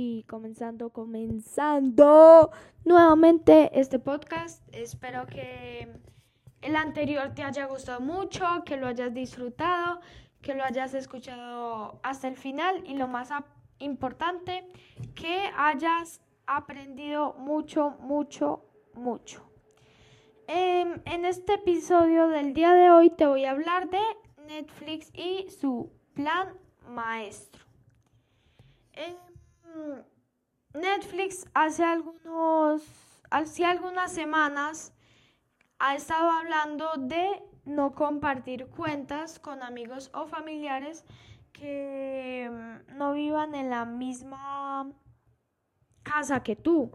y comenzando, comenzando nuevamente este podcast. Espero que el anterior te haya gustado mucho, que lo hayas disfrutado, que lo hayas escuchado hasta el final y lo más importante, que hayas aprendido mucho, mucho, mucho. Em, en este episodio del día de hoy te voy a hablar de Netflix y su plan maestro. Em, Netflix hace algunos, hace algunas semanas ha estado hablando de no compartir cuentas con amigos o familiares que em, no vivan en la misma casa que tú,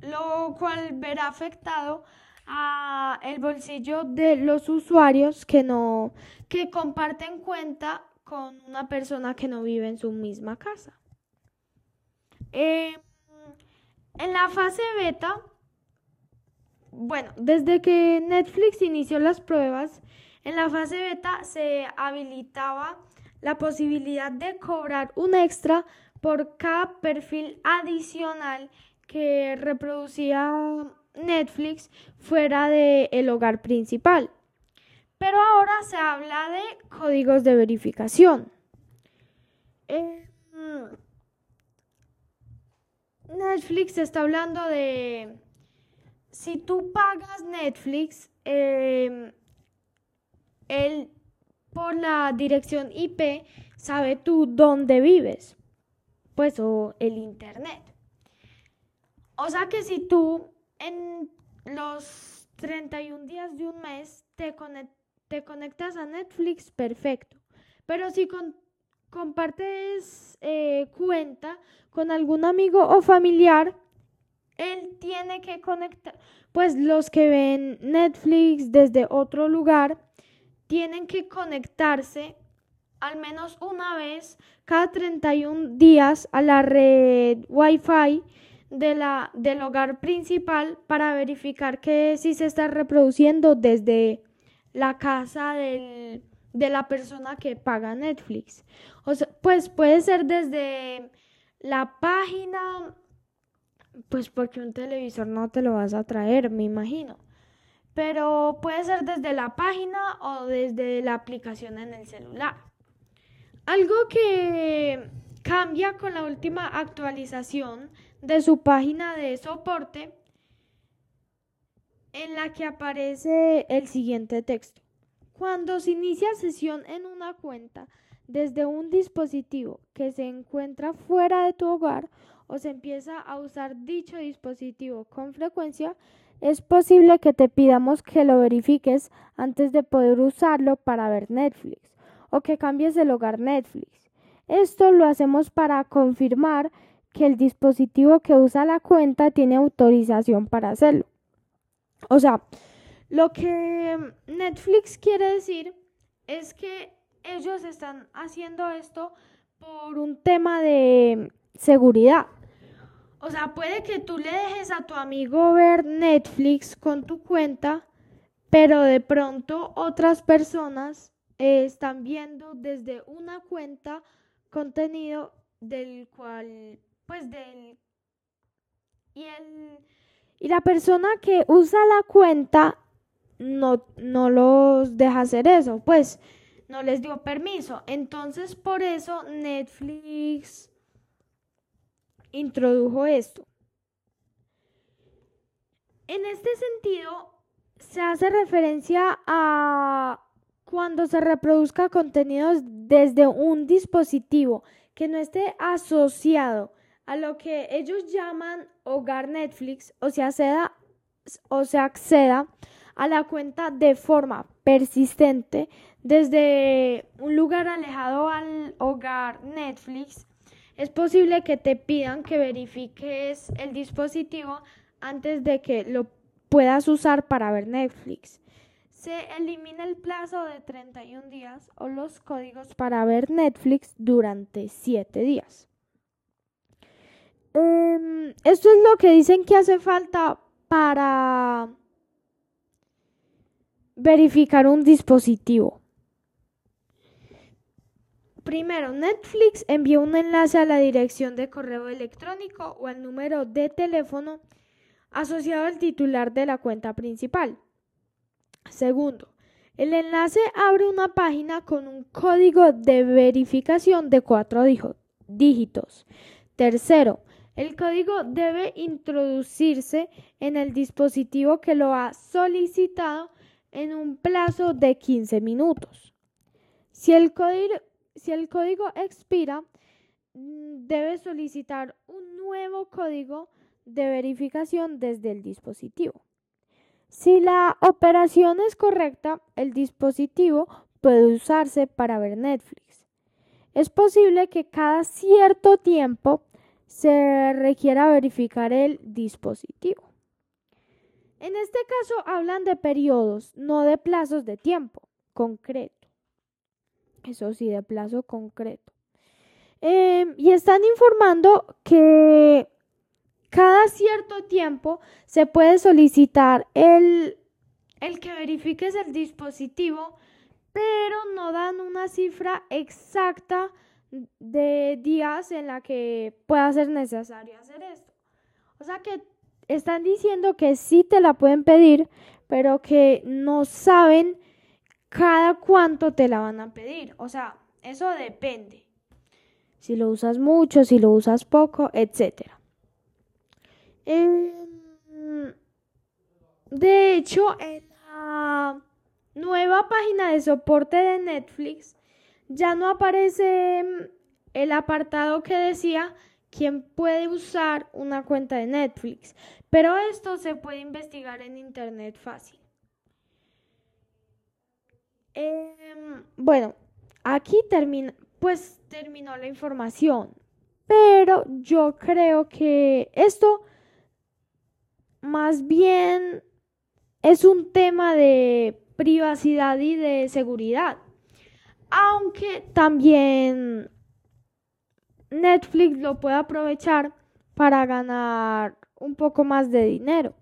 lo cual verá afectado a el bolsillo de los usuarios que no que comparten cuenta con una persona que no vive en su misma casa. Em, en la fase beta, bueno, desde que Netflix inició las pruebas, en la fase beta se habilitaba la posibilidad de cobrar un extra por cada perfil adicional que reproducía Netflix fuera del el hogar principal. Pero ahora se habla de códigos de verificación. Em, Netflix está hablando de si tú pagas Netflix, eh, él por la dirección IP sabe tú dónde vives, pues o el internet. O sea que si tú en los 31 días de un mes te, te conectas a Netflix, perfecto. Pero si compartes eh, cuenta con algún amigo o familiar, él tiene que conectar, pues los que ven Netflix desde otro lugar, tienen que conectarse al menos una vez cada 31 días a la red Wi-Fi de la, del hogar principal para verificar que si se está reproduciendo desde la casa de la persona que paga Netflix. O pues puede ser desde la página, pues porque un televisor no te lo vas a traer, me imagino. Pero puede ser desde la página o desde la aplicación en el celular. Algo que cambia con la última actualización de su página de soporte en la que aparece el siguiente texto. Cuando se inicia sesión en una cuenta desde un dispositivo que se encuentra fuera de tu hogar o se empieza a usar dicho dispositivo con frecuencia, es posible que te pidamos que lo verifiques antes de poder usarlo para ver Netflix o que cambies el hogar Netflix. Esto lo hacemos para confirmar que el dispositivo que usa la cuenta tiene autorización para hacerlo. O sea, lo que Netflix quiere decir es que ellos están haciendo esto por un tema de seguridad. O sea, puede que tú le dejes a tu amigo ver Netflix con tu cuenta, pero de pronto otras personas están viendo desde una cuenta contenido del cual pues del... Y, el, y la persona que usa la cuenta no, no los deja hacer eso, pues no les dio permiso. Entonces por eso Netflix introdujo esto. En este sentido, se hace referencia a cuando se reproduzca contenidos desde un dispositivo que no esté asociado a lo que ellos llaman hogar Netflix o se acceda, o se acceda a la cuenta de forma persistente desde un lugar alejado al hogar Netflix, es posible que te pidan que verifiques el dispositivo antes de que lo puedas usar para ver Netflix. Se elimina el plazo de 31 días o los códigos para ver Netflix durante 7 días. Em, esto es lo que dicen que hace falta para verificar un dispositivo. Primero, Netflix envía un enlace a la dirección de correo electrónico o al número de teléfono asociado al titular de la cuenta principal. Segundo, el enlace abre una página con un código de verificación de cuatro dígitos. Tercero, el código debe introducirse en el dispositivo que lo ha solicitado en un plazo de 15 minutos. Si el código, expira, mm, debe solicitar un nuevo código de verificación desde el dispositivo. Si la operación es correcta, el dispositivo puede usarse para ver Netflix. Es posible que cada cierto tiempo se requiera verificar el dispositivo. En este caso hablan de periodos, no de plazos de tiempo concreto. Eso sí, de plazo concreto. Em, y están informando que cada cierto tiempo se puede solicitar el, el que verifiques el dispositivo, pero no dan una cifra exacta de días en la que pueda ser necesario hacer esto. O sea que están diciendo que sí te la pueden pedir, pero que no saben cada cuánto te la van a pedir. O sea, eso depende. Si lo usas mucho, si lo usas poco, etc. Em, de hecho, en la nueva página de soporte de Netflix, ya no aparece mm, el apartado que decía quién puede usar una cuenta de Netflix, pero esto se puede investigar en internet fácil. Em, bueno, aquí termina, pues terminó la información, pero yo creo que esto más bien es un tema de privacidad y de seguridad. Aunque también Netflix lo puede aprovechar para ganar un poco más de dinero,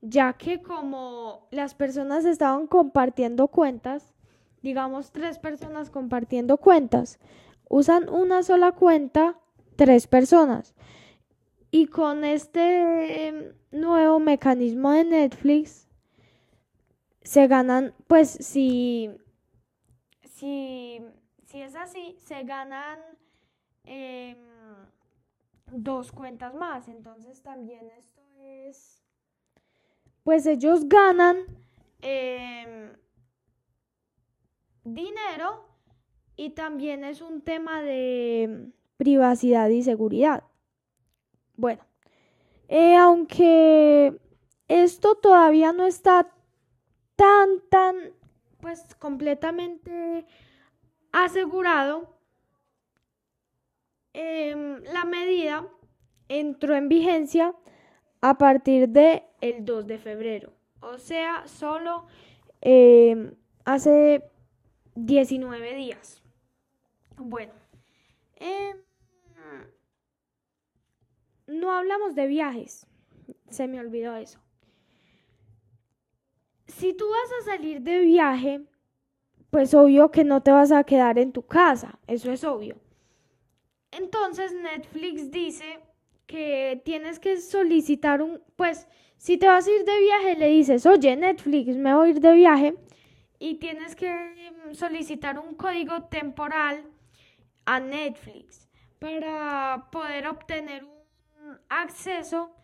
ya que como las personas estaban compartiendo cuentas, digamos tres personas compartiendo cuentas, usan una sola cuenta tres personas. Y con este nuevo mecanismo de Netflix se ganan, pues si si, es así, se ganan em, dos cuentas más. Entonces también esto es, pues ellos ganan em, dinero y también es un tema de privacidad y seguridad. Bueno, eh, aunque esto todavía no está tan, tan pues completamente asegurado, em, la medida entró en vigencia a partir de el 2 de febrero, o sea, solo em, hace 19 días. Bueno, em, no hablamos de viajes, se me olvidó eso si tú vas a salir de viaje, pues obvio que no te vas a quedar en tu casa, eso es obvio. Entonces Netflix dice que tienes que solicitar un, pues si te vas a ir de viaje le dices, oye Netflix, me voy a ir de viaje y tienes que mm, solicitar un código temporal a Netflix para poder obtener un acceso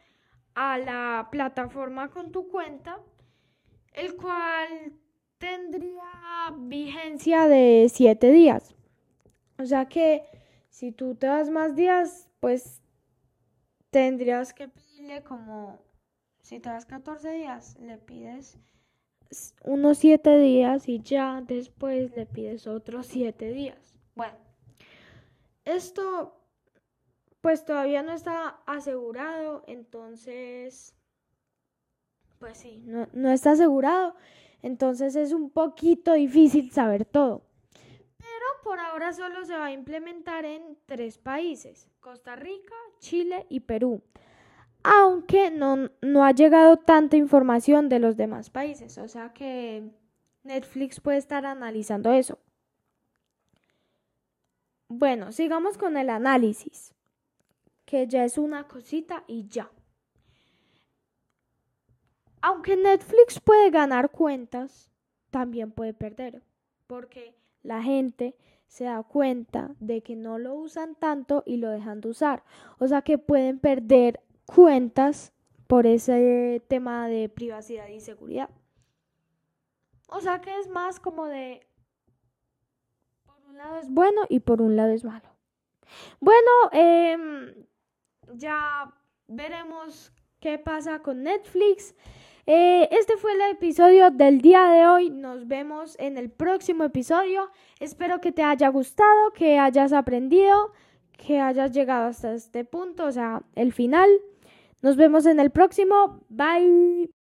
a la plataforma con tu cuenta el cual tendría vigencia de siete días. O sea que si tú te das más días, pues tendrías que pedirle como, si te das 14 días, le pides unos 7 días y ya después le pides otros 7 días. Bueno, esto pues todavía no está asegurado, entonces pues sí, no, está asegurado. Entonces es un poquito difícil saber todo. Por ahora solo se va a implementar en tres países, Costa Rica, Chile y Perú. Aunque no, no ha llegado tanta información de los demás países. O sea que Netflix puede estar analizando eso. Bueno, sigamos con el análisis, que ya es una cosita y ya. Aunque Netflix puede ganar cuentas, también puede perder, porque la gente se da cuenta de que no lo usan tanto y lo dejan de usar. O sea que pueden perder cuentas por ese tema de privacidad y seguridad. O sea que es más como de, por un lado es bueno y por un lado es malo. Bueno, eh, ya veremos qué pasa con Netflix. Eh, este fue el episodio del día de hoy. Nos vemos en el próximo episodio. Espero que te haya gustado, que hayas aprendido, que hayas llegado hasta este punto, o sea, el final. Nos vemos en el próximo. Bye.